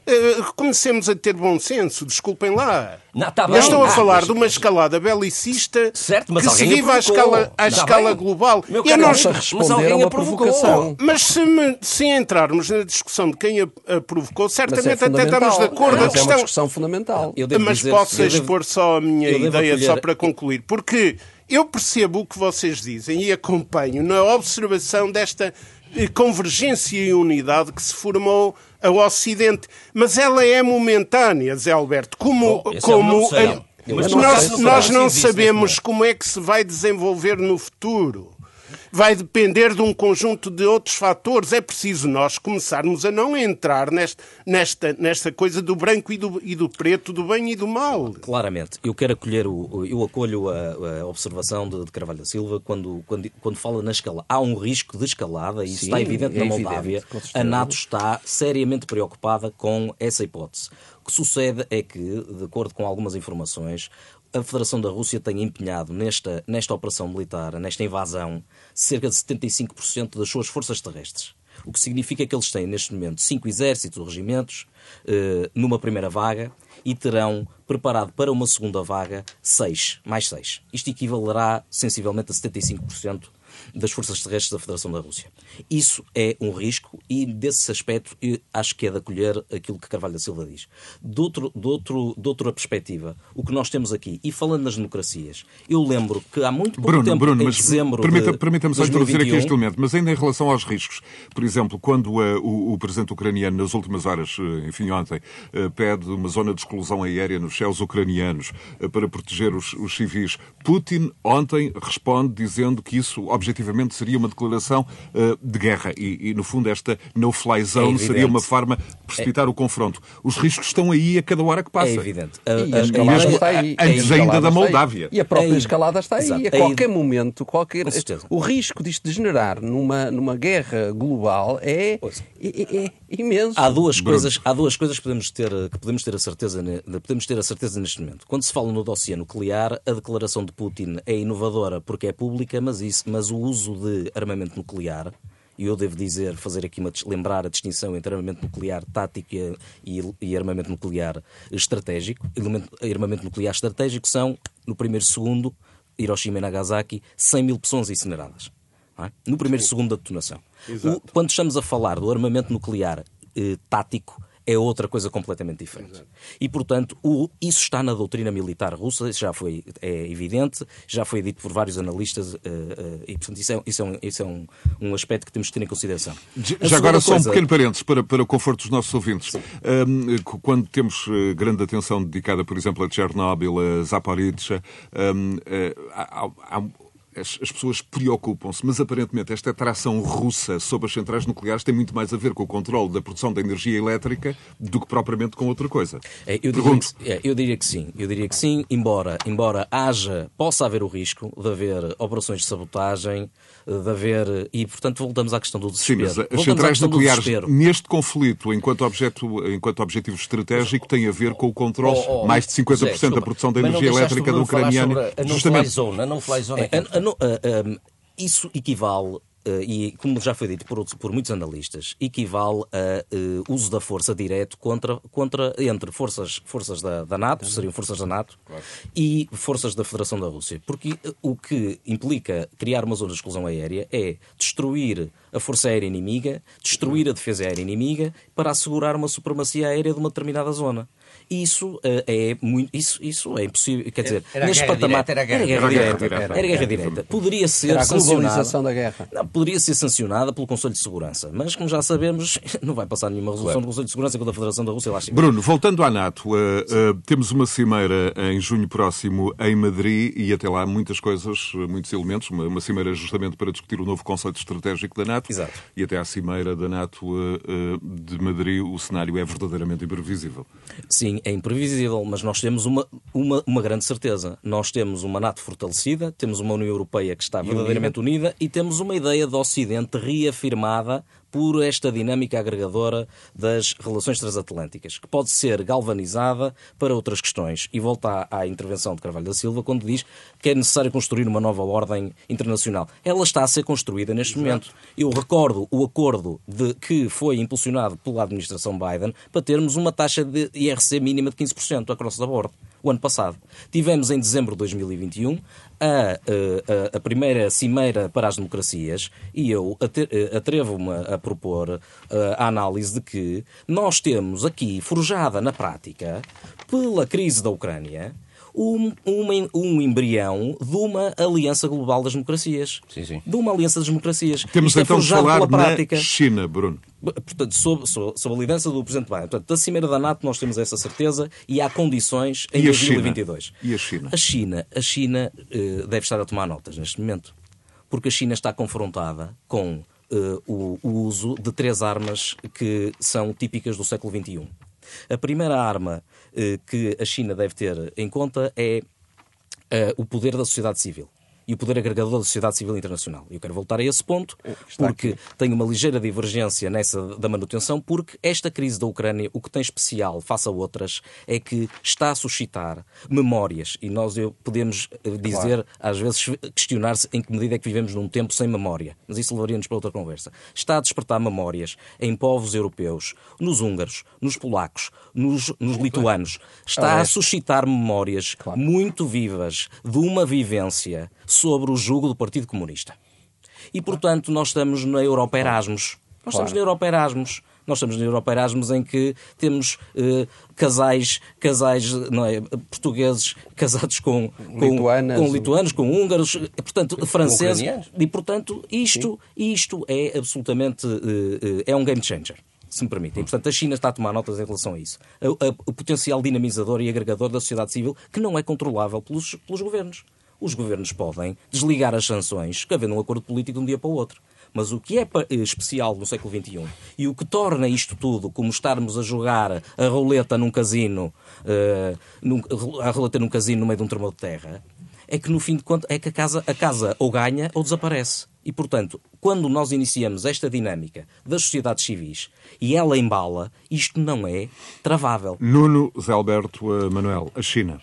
Uh, comecemos a ter bom senso, desculpem lá. Não, tá bem, estou a ah, falar mas... de uma escalada belicista certo, mas que se vive à escala, à tá escala global. Meu eu não mas alguém a provocação. Mas se, me, se, entrarmos na discussão de quem a, a provocou, certamente é até estamos de acordo. Mas a questão... é uma discussão fundamental. Mas dizer, posso expor devo... só a minha ideia, só para concluir. Porque eu percebo o que vocês dizem e acompanho na observação desta eh, convergência e unidade que se formou ao Ocidente. Mas ela é momentânea, Zé Alberto. Como, Bom, como a, nós, nós não sabemos como é que se vai desenvolver no futuro vai depender de um conjunto de outros fatores. É preciso nós começarmos a não entrar nesta, nesta, nesta coisa do branco e do, e do preto, do bem e do mal. Claramente. Eu quero acolher, o, eu acolho a, a observação de, de, Carvalho da Silva quando, quando, quando fala na escala. Há um risco de escalada, e isso está evidente é na Moldávia. Evidente, a NATO está seriamente preocupada com essa hipótese. O que sucede é que, de acordo com algumas informações, a Federação da Rússia tem empenhado nesta, nesta operação militar, nesta invasão, cerca de 75% das suas forças terrestres. O que significa que eles têm, neste momento, cinco exércitos ou regimentos eh, numa primeira vaga e terão preparado para uma segunda vaga seis, mais seis. Isto equivalerá sensivelmente a 75% das forças terrestres da Federação da Rússia. Isso é um risco e, desse aspecto, acho que é de acolher aquilo que Carvalho da Silva diz. De, outro, de, outro, de outra perspectiva, o que nós temos aqui, e falando nas democracias, eu lembro que há muito pouco Bruno, tempo, Bruno, em mas dezembro permita, Permita-me só introduzir aqui este elemento, mas ainda em relação aos riscos. Por exemplo, quando uh, o, o, presidente ucraniano, nas últimas horas, uh, enfim, ontem, uh, pede uma zona de exclusão aérea nos céus ucranianos para proteger os, os civis, Putin ontem responde dizendo que isso, objetivamente, seria uma declaração de guerra e, e, no fundo, esta no-fly zone é seria uma forma de precipitar é... o confronto. Os riscos estão aí a cada hora que passa. É evidente. A, e a, escalada mesmo está aí. Antes ainda da Moldávia. E a própria escalada está aí. Exato. A qualquer momento, qualquer... o risco disto degenerar numa, numa guerra global é, é, é, imenso. Há duas, coisas, há duas coisas que podemos, ter, que podemos ter a certeza podemos ter a certeza neste momento. Quando se fala no dossiê nuclear, a declaração de Putin é inovadora porque é pública, mas, isso, mas o uso de armamento nuclear e eu devo dizer, fazer aqui uma, lembrar a distinção entre armamento nuclear tático e, e armamento nuclear estratégico. armamento nuclear estratégico são, no primeiro segundo, Hiroshima e Nagasaki, 100 mil pessoas incineradas. É? No primeiro segundo da detonação. O, quando estamos a falar do armamento nuclear eh, tático, é outra coisa completamente diferente. Exato. E, portanto, o, isso está na doutrina militar russa, isso já foi é evidente, já foi dito por vários analistas, uh, uh, e, portanto, isso é, isso é, um, isso é um, um, aspecto que temos de ter em consideração. A já agora, coisa... só um pequeno parênteses para, para o conforto dos nossos ouvintes. Um, quando temos eh, grande atenção dedicada, por exemplo, a Chernobyl, a Zaporizhia, um, há, há as, as pessoas preocupam-se, mas aparentemente esta atração russa sobre as centrais nucleares tem muito mais a ver com o controle da produção da energia elétrica do que propriamente com outra coisa. É, eu, diria que, é, eu, diria que, sim, eu diria que sim, embora, embora haja, possa haver o risco de haver operações de sabotagem, de haver. E, portanto, voltamos à questão do desespero. Sim, mas as centrais nucleares, neste conflito, enquanto, objeto, enquanto objetivo estratégico, tem a ver com o controle oh, oh, mais de 50% José, da produção da energia elétrica da Ucraniana. A não-fly zone. A não-fly zone é, isso equivale eh, e como já foi dito por, por muitos analistas, equivale a uh, uso da força direto contra, contra entre forças, forças da, da NATO, seriam forças da NATO, claro. e forças da Federação da Rússia. Porque o que implica criar uma zona de exclusão aérea é destruir a força aérea inimiga, destruir a defesa aérea inimiga para assegurar uma supremacia aérea de uma determinada zona. Isso uh, é muito. Isso, isso é impossível. Quer dizer, era neste patamar. Era guerra, era guerra direta. Era guerra direta. Poderia ser era a sancionada. da guerra. Não, poderia ser sancionada pelo Conselho de Segurança. Mas, como já sabemos, não vai passar nenhuma resolução claro. do Conselho de Segurança contra a Federação da Rússia. Lá Bruno, voltando à NATO, uh, uh, temos uma cimeira em junho próximo em Madrid e até lá muitas coisas, muitos elementos. Uma, uma cimeira justamente para discutir o novo conceito estratégico da NATO. Exato. E até à cimeira da NATO de Madrid o cenário é verdadeiramente imprevisível. Sim, é imprevisível mas nós temos uma, uma, uma grande certeza. Nós temos uma NATO fortalecida, temos uma União Europeia que está verdadeiramente unida e temos uma ideia do Ocidente reafirmada por esta dinâmica agregadora das relações transatlânticas, que pode ser galvanizada para outras questões. E volta à, à, intervenção de Carvalho da Silva quando diz que é necessário construir uma nova ordem internacional. Ela está a ser construída neste Exato. momento. Eu recordo o acordo de, que foi impulsionado pela administração Biden para termos uma taxa de IRC mínima de 15% across the board o ano passado. Tivemos em dezembro de 2021 a, a, a primeira cimeira para as democracias e eu atrevo-me a propor a análise de que nós temos aqui, forjada na prática, pela crise da Ucrânia, um, um, um, embrião de uma aliança global das democracias. Sim, sim. De uma aliança das democracias. Temos Isto é então é de falar prática. na China, Bruno. Portanto, sob, sob, sob, a liderança do Presidente Biden. Portanto, da Cimeira da NATO nós temos essa certeza e há condições em e 2022. China? E a China? A China, a China uh, deve estar a tomar notas neste momento. Porque a China está confrontada com uh, o, o uso de três armas que são típicas do século XXI. A primeira arma uh, que a China deve ter em conta é o poder da sociedade civil e o poder agregador da sociedade civil internacional. Eu quero voltar a esse ponto, porque aqui. tenho uma ligeira divergência nessa da manutenção, porque esta crise da Ucrânia, o que tem especial face a outras, é que está a suscitar memórias, e nós podemos eh, dizer, claro. às vezes, questionar-se em que medida é que vivemos num tempo sem memória, mas isso levaria-nos para outra conversa. Está a despertar memórias em povos europeus, nos húngaros, nos polacos, nos, nos lituanos. Está a suscitar memórias claro. muito vivas de uma vivência sobre o jugo do Partido Comunista. E, portanto, nós estamos na Europa Erasmus. Nós estamos na Europa Erasmus. Nós estamos na Europa Erasmus em que temos eh, casais, casais não é, portugueses casados com, com, com lituanos, com húngaros, portanto, franceses. E, portanto, isto, isto é absolutamente eh, eh, é um game changer se me permitem. Portanto, a China está a tomar notas em relação a isso. o potencial dinamizador e agregador da sociedade civil que não é controlável pelos, pelos governos os governos podem desligar as sanções, havendo um acordo político de um dia para o outro. Mas o que é eh, especial no século XXI e o que torna isto tudo como estarmos a jogar a roleta num casino, uh, num, a roleta num casino no meio de um tremor de terra, é que no fim de contas é que a casa, a casa ou ganha ou desaparece. E, portanto, quando nós iniciamos esta dinâmica das sociedades civis e ela embala, isto não é travável. Nuno Zé Alberto Manuel, a China.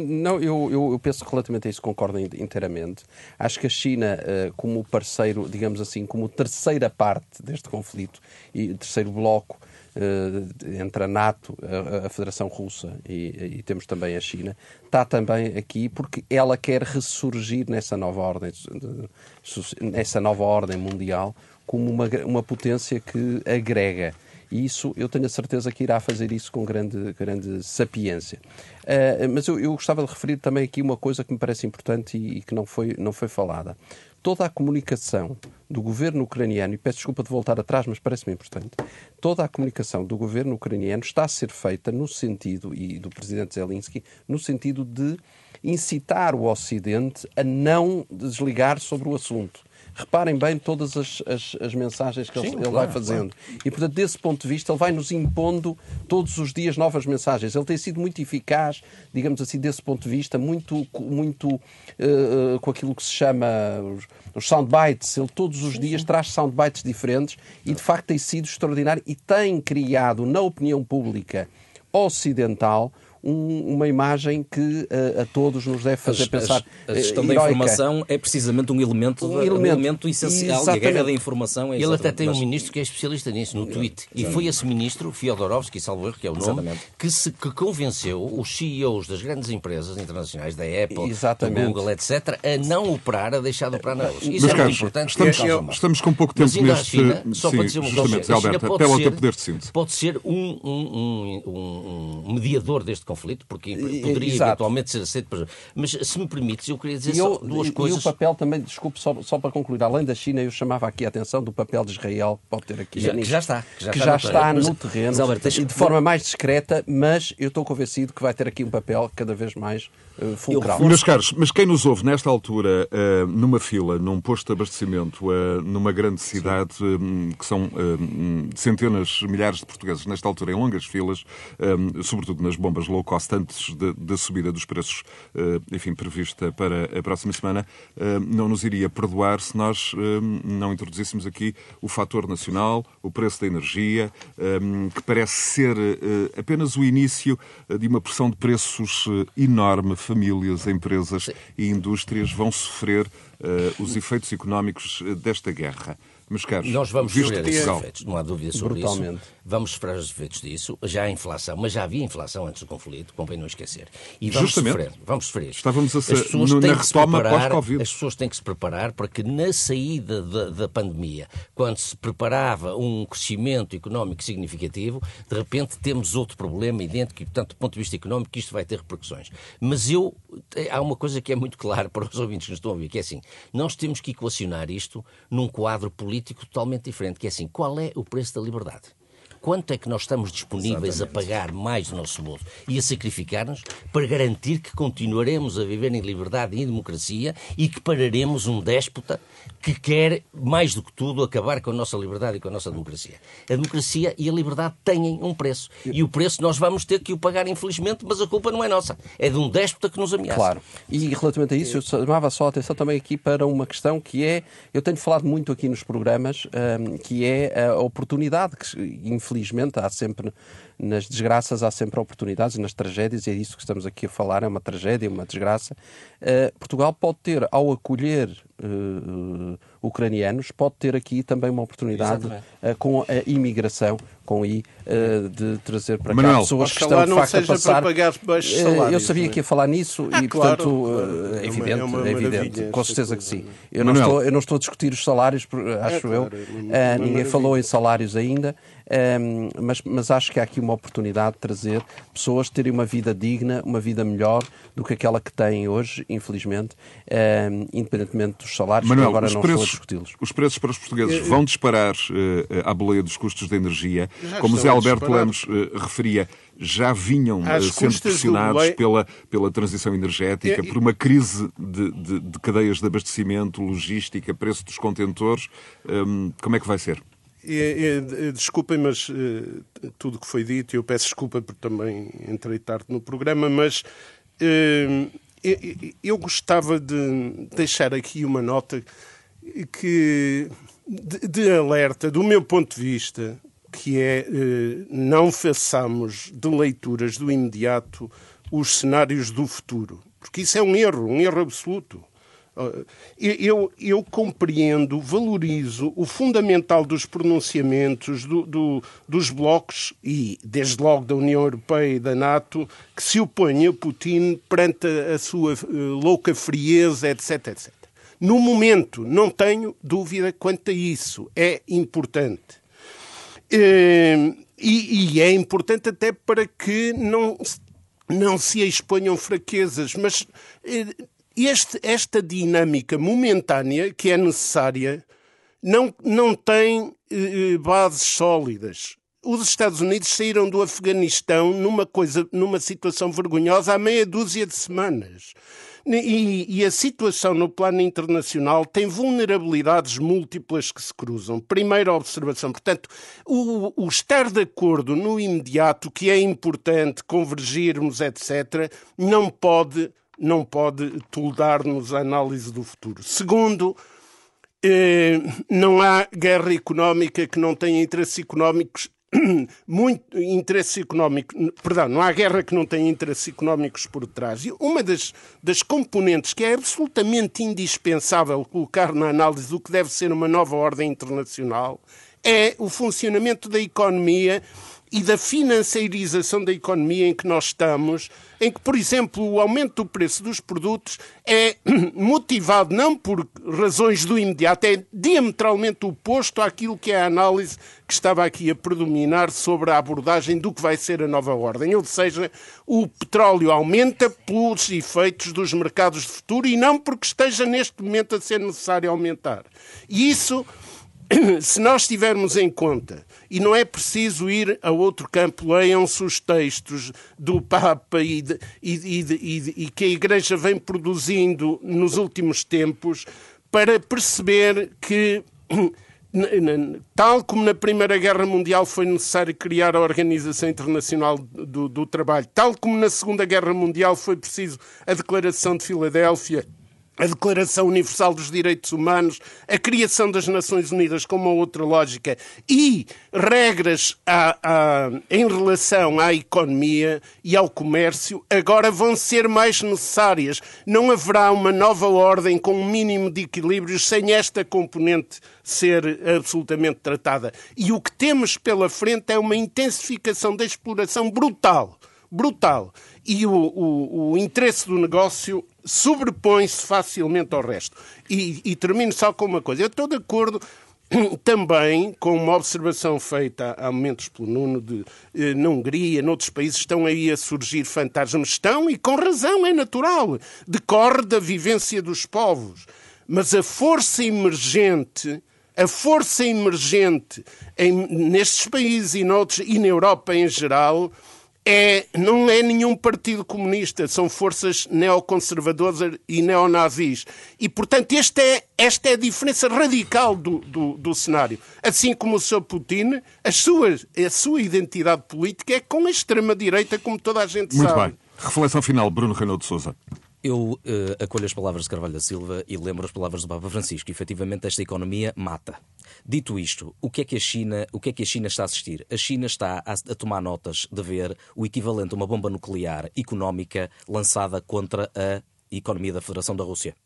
Não, eu, eu, eu, penso que relativamente a isso concordo inteiramente. Acho que a China, uh, como parceiro, digamos assim, como terceira parte deste conflito e terceiro bloco uh, entre a NATO, a Federação Russa e, e, temos também a China, está também aqui porque ela quer ressurgir nessa nova ordem, nessa nova ordem mundial como uma, uma potência que agrega. E isso, eu tenho a certeza que irá fazer isso com grande, grande sapiência. Uh, mas eu, eu, gostava de referir também aqui uma coisa que me parece importante e, e que não foi, não foi falada toda a comunicação do governo ucraniano, e peço desculpa de voltar atrás, mas parece-me importante, toda a comunicação do governo ucraniano está a ser feita no sentido, e do presidente Zelensky, no sentido de incitar o Ocidente a não desligar sobre o assunto. Reparem bem todas as, as, as mensagens que Sim, ele, claro, vai fazendo. Claro. E, portanto, desse ponto de vista, ele vai nos impondo todos os dias novas mensagens. Ele tem sido muito eficaz, digamos assim, desse ponto de vista, muito, muito uh, com aquilo que se chama os, os soundbites. Ele todos os dias traz soundbites diferentes e, de facto, tem sido extraordinário e tem criado na opinião pública ocidental um, uma imagem que a, a, todos nos deve fazer as, pensar. A, a gestão da informação é precisamente um elemento, um elemento, um elemento essencial. Exatamente. E a guerra da informação é Ele até tem um ministro que é especialista nisso, no tweet. E foi esse ministro, Fiodorovsky, salvo erro, que é o nome, que, se, que convenceu os CEOs das grandes empresas internacionais, da Apple, Exatamente. do Google, etc., a não operar, a deixar de operar na Rússia. Isso Mas, é muito importante. Estamos, estamos com pouco tempo neste... China, só sim, para dizer uma coisa, Alberto, apela ao teu poder de síntese. Pode ser um, um, um, um mediador deste conflito, porque poderia Exato. eventualmente ser aceito. Mas se me permites, eu queria dizer eu, duas e, coisas. E o papel também, desculpe, só, só para concluir, além da China, eu chamava aqui a atenção do papel de Israel que pode ter aqui. Já, que já está. Que já, que está, já no está, no terreno, mas, Alberto, deixa... de forma mais discreta, mas eu estou convencido que vai ter aqui um papel cada vez mais fulcral. Eu, meus caros, mas quem nos ouve nesta altura, uh, numa fila, num posto de abastecimento, uh, numa grande cidade, que são centenas, milhares de portugueses nesta altura em longas filas, sobretudo nas bombas low cost, antes da subida dos preços, enfim, prevista para a próxima semana, não nos iria perdoar se nós não introduzíssemos aqui o fator nacional, o preço da energia, que parece ser apenas o início de uma pressão de preços enorme. Famílias, empresas e indústrias vão sofrer os efeitos económicos desta guerra. Meus caros, nós vamos sofrer esses efeitos, não há dúvida sobre Brutalmente. isso. Vamos sofrer os efeitos disso. Já há inflação, mas já havia inflação antes do conflito, convém não esquecer. E vamos Justamente. sofrer. Vamos sofrer. Estávamos a ser, as pessoas no, na retoma pós-Covid. As pessoas têm que se preparar para que na saída da, da pandemia, quando se preparava um crescimento económico significativo, de repente temos outro problema idêntico e, portanto, do ponto de vista económico, isto vai ter repercussões. Mas eu, há uma coisa que é muito clara para os ouvintes que nos estão a ouvir, que é assim, nós temos que equacionar isto num quadro político totalmente diferente, que é assim, qual é o preço da liberdade? quanto é que nós estamos disponíveis Exatamente. a pagar mais do nosso bolso e a sacrificar-nos para garantir que continuaremos a viver em liberdade e em democracia e que pararemos um déspota que quer, mais do que tudo, acabar com a nossa liberdade e com a nossa democracia. A democracia e a liberdade têm um preço. E o preço nós vamos ter que o pagar, infelizmente, mas a culpa não é nossa. É de um déspota que nos ameaça. Claro. E relativamente a isso, eu chamava só a atenção também aqui para uma questão que é, eu tenho falado muito aqui nos programas, um, que é a oportunidade que, infelizmente, há sempre, nas desgraças, há sempre oportunidades, nas tragédias, e é isso que estamos aqui a falar, é uma tragédia, uma desgraça. Uh, Portugal pode ter, ao acolher uh, ucranianos, pode ter aqui também uma oportunidade uh, com a imigração, com I, de trazer para Manuel, cá pessoas que estão de facto a passar. eu sabia que ia falar nisso ah, e, portanto, claro, é evidente, é, uma, é evidente, com certeza que sim. Eu não, estou, eu não estou a discutir os salários, acho é, eu. É ninguém falou em salários ainda. Um, mas, mas acho que há aqui uma oportunidade de trazer pessoas terem uma vida digna, uma vida melhor do que aquela que têm hoje, infelizmente, um, independentemente dos salários, Manuel, agora não preços, estou a discuti-los. Os preços para os portugueses vão disparar uh, à boleia dos custos da energia. Como Zé Alberto Lemos uh, referia, já vinham sendo pressionados pela, pela transição energética, é, por uma crise de, de, de, cadeias de abastecimento, logística, preço dos contentores. Um, como é que vai ser? Desculpem, mas uh, tudo que foi dito, eu peço desculpa porque também entrei tarde no programa, mas uh, eu, gostava de deixar aqui uma nota que de, alerta, do meu ponto de vista, que é uh, não façamos de leituras do imediato os cenários do futuro, porque isso é um erro, um erro absoluto. Eu, eu, compreendo, valorizo o fundamental dos pronunciamentos do, do, dos blocos, e desde logo da União Europeia e da NATO, que se opõem a Putin perante a, a sua uh, louca frieza, etc, etc. No momento, não tenho dúvida quanto a isso. É importante. Uh, e, e é importante até para que não, não se exponham fraquezas, mas uh, este, esta dinâmica momentânea que é necessária não, não tem eh, bases sólidas. Os Estados Unidos saíram do Afeganistão numa, coisa, numa situação vergonhosa há meia dúzia de semanas. E, e, a situação no plano internacional tem vulnerabilidades múltiplas que se cruzam. Primeira observação, portanto, o, o estar de acordo no imediato, que é importante, convergirmos, etc., não pode não pode toldar-nos a análise do futuro. Segundo, eh, não há guerra económica que não tenha interesses económicos muito interesse económico, perdão, não há guerra que não tenha interesses económicos por trás. E uma das, das componentes que é absolutamente indispensável colocar na análise do que deve ser uma nova ordem internacional é o funcionamento da economia e da financiarização da economia em que nós estamos, em que, por exemplo, o aumento do preço dos produtos é motivado não por razões do imediato, é diametralmente oposto àquilo que é a análise que estava aqui a predominar sobre a abordagem do que vai ser a nova ordem. Ou seja, o petróleo aumenta pelos efeitos dos mercados de futuro e não porque esteja neste momento a ser necessário aumentar. E isso se nós tivermos em conta, e não é preciso ir a outro campo, leiam-se os textos do Papa e, de, e, de, e, e que a Igreja vem produzindo nos últimos tempos, para perceber que tal como na Primeira Guerra Mundial foi necessário criar a Organização Internacional do, do, Trabalho, tal como na Segunda Guerra Mundial foi preciso a Declaração de Filadélfia a Declaração Universal dos Direitos Humanos, a criação das Nações Unidas com uma outra lógica e regras a, a, em relação à economia e ao comércio agora vão ser mais necessárias. Não haverá uma nova ordem com um mínimo de equilíbrios sem esta componente ser absolutamente tratada. E o que temos pela frente é uma intensificação da exploração brutal brutal. E o, o, o interesse do negócio sobrepõe-se facilmente ao resto. E, e termino só com uma coisa. Eu estou de acordo também com uma observação feita há momentos pelo Nuno de eh, na Hungria, noutros países estão aí a surgir fantasmas. Estão, e com razão, é natural. Decorre da vivência dos povos. Mas a força emergente, a força emergente em, nestes países e noutros, e na Europa em geral, é, não é nenhum partido comunista, são forças neoconservadoras e neonazis. E, portanto, esta é, esta é a diferença radical do, do, do cenário. Assim como o Sr. Putin, a sua, a sua identidade política é com a extrema-direita, como toda a gente Muito sabe. Muito bem. Reflexão final, Bruno Renaud de Souza. Eu uh, acolho as palavras de Carvalho da Silva e lembro as palavras do Papa Francisco. Efetivamente, esta economia mata. Dito isto, o que é que a China, o que é que a China está a assistir? A China está a, a tomar notas de ver o equivalente a uma bomba nuclear económica lançada contra a economia da Federação da Rússia.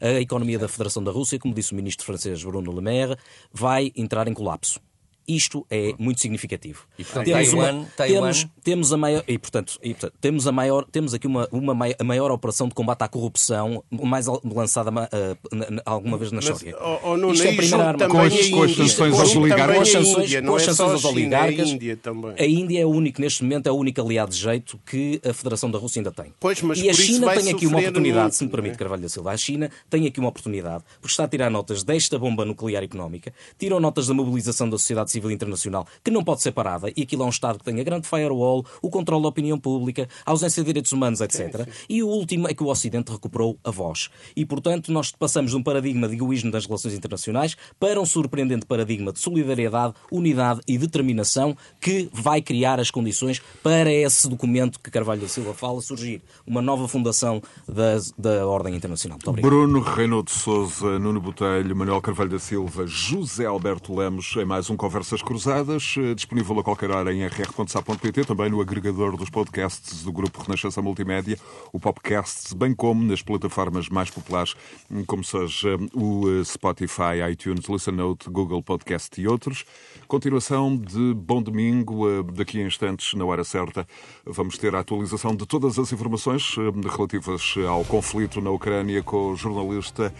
A economia da Federação da Rússia, como disse o ministro francês Bruno Le Maire, vai entrar em colapso. Isto é muito significativo. E, portanto, temos, Taiwan, uma, Taiwan... Temos, temos, a maior e portanto, e, portanto, temos a maior temos aqui uma, uma a maior operação de combate à corrupção mais lançada uh, alguma vez na história. Mas, oh, oh, Isto é a primeira arma com as, com as sanções aos oligarcas. Com as sanções, com as sanções aos oligarcas. A Índia, também. a Índia é o único neste momento é o único aliado de jeito que a Federação da Rússia ainda tem. Pois, mas e a China tem aqui uma oportunidade, muito, se me permite, é? Carvalho da Silva. A China tem aqui uma oportunidade porque está a tirar notas desta bomba nuclear económica, tiram notas da mobilização da sociedade civil internacional que não pode ser parada, e aquilo é um Estado que tem a grande firewall, o controle da opinião pública, a ausência de direitos humanos, etc. Sim, sim. E o último é que o Ocidente recuperou a voz. E, portanto, nós passamos de um paradigma de egoísmo das relações internacionais para um surpreendente paradigma de solidariedade, unidade e determinação que vai criar as condições para esse documento que Carvalho da Silva fala surgir. Uma nova fundação da, da Ordem Internacional. Muito obrigado. Bruno Renaud de Souza, Nuno Botelho, Manuel Carvalho da Silva, José Alberto Lemos, em mais um Conversas Cruzadas. Eh, disponível a qualquer hora em rr.sa.pt, também no agregador dos podcasts do Grupo Renascença Multimédia, o Popcast, bem como nas plataformas mais populares, como seja o eh, Spotify, iTunes, Listen Note, Google Podcast e outros. Continuação de Bom Domingo, eh, daqui a instantes, na hora certa, vamos ter a atualização de todas as informações relativas ao conflito na Ucrânia com o jornalista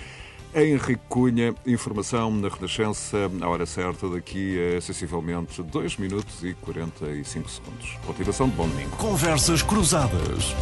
Henrique Cunha, informação na Renascença, à hora certa, daqui a sensivelmente 2 minutos e 45 segundos. Continuação de bom domingo. Conversas Cruzadas.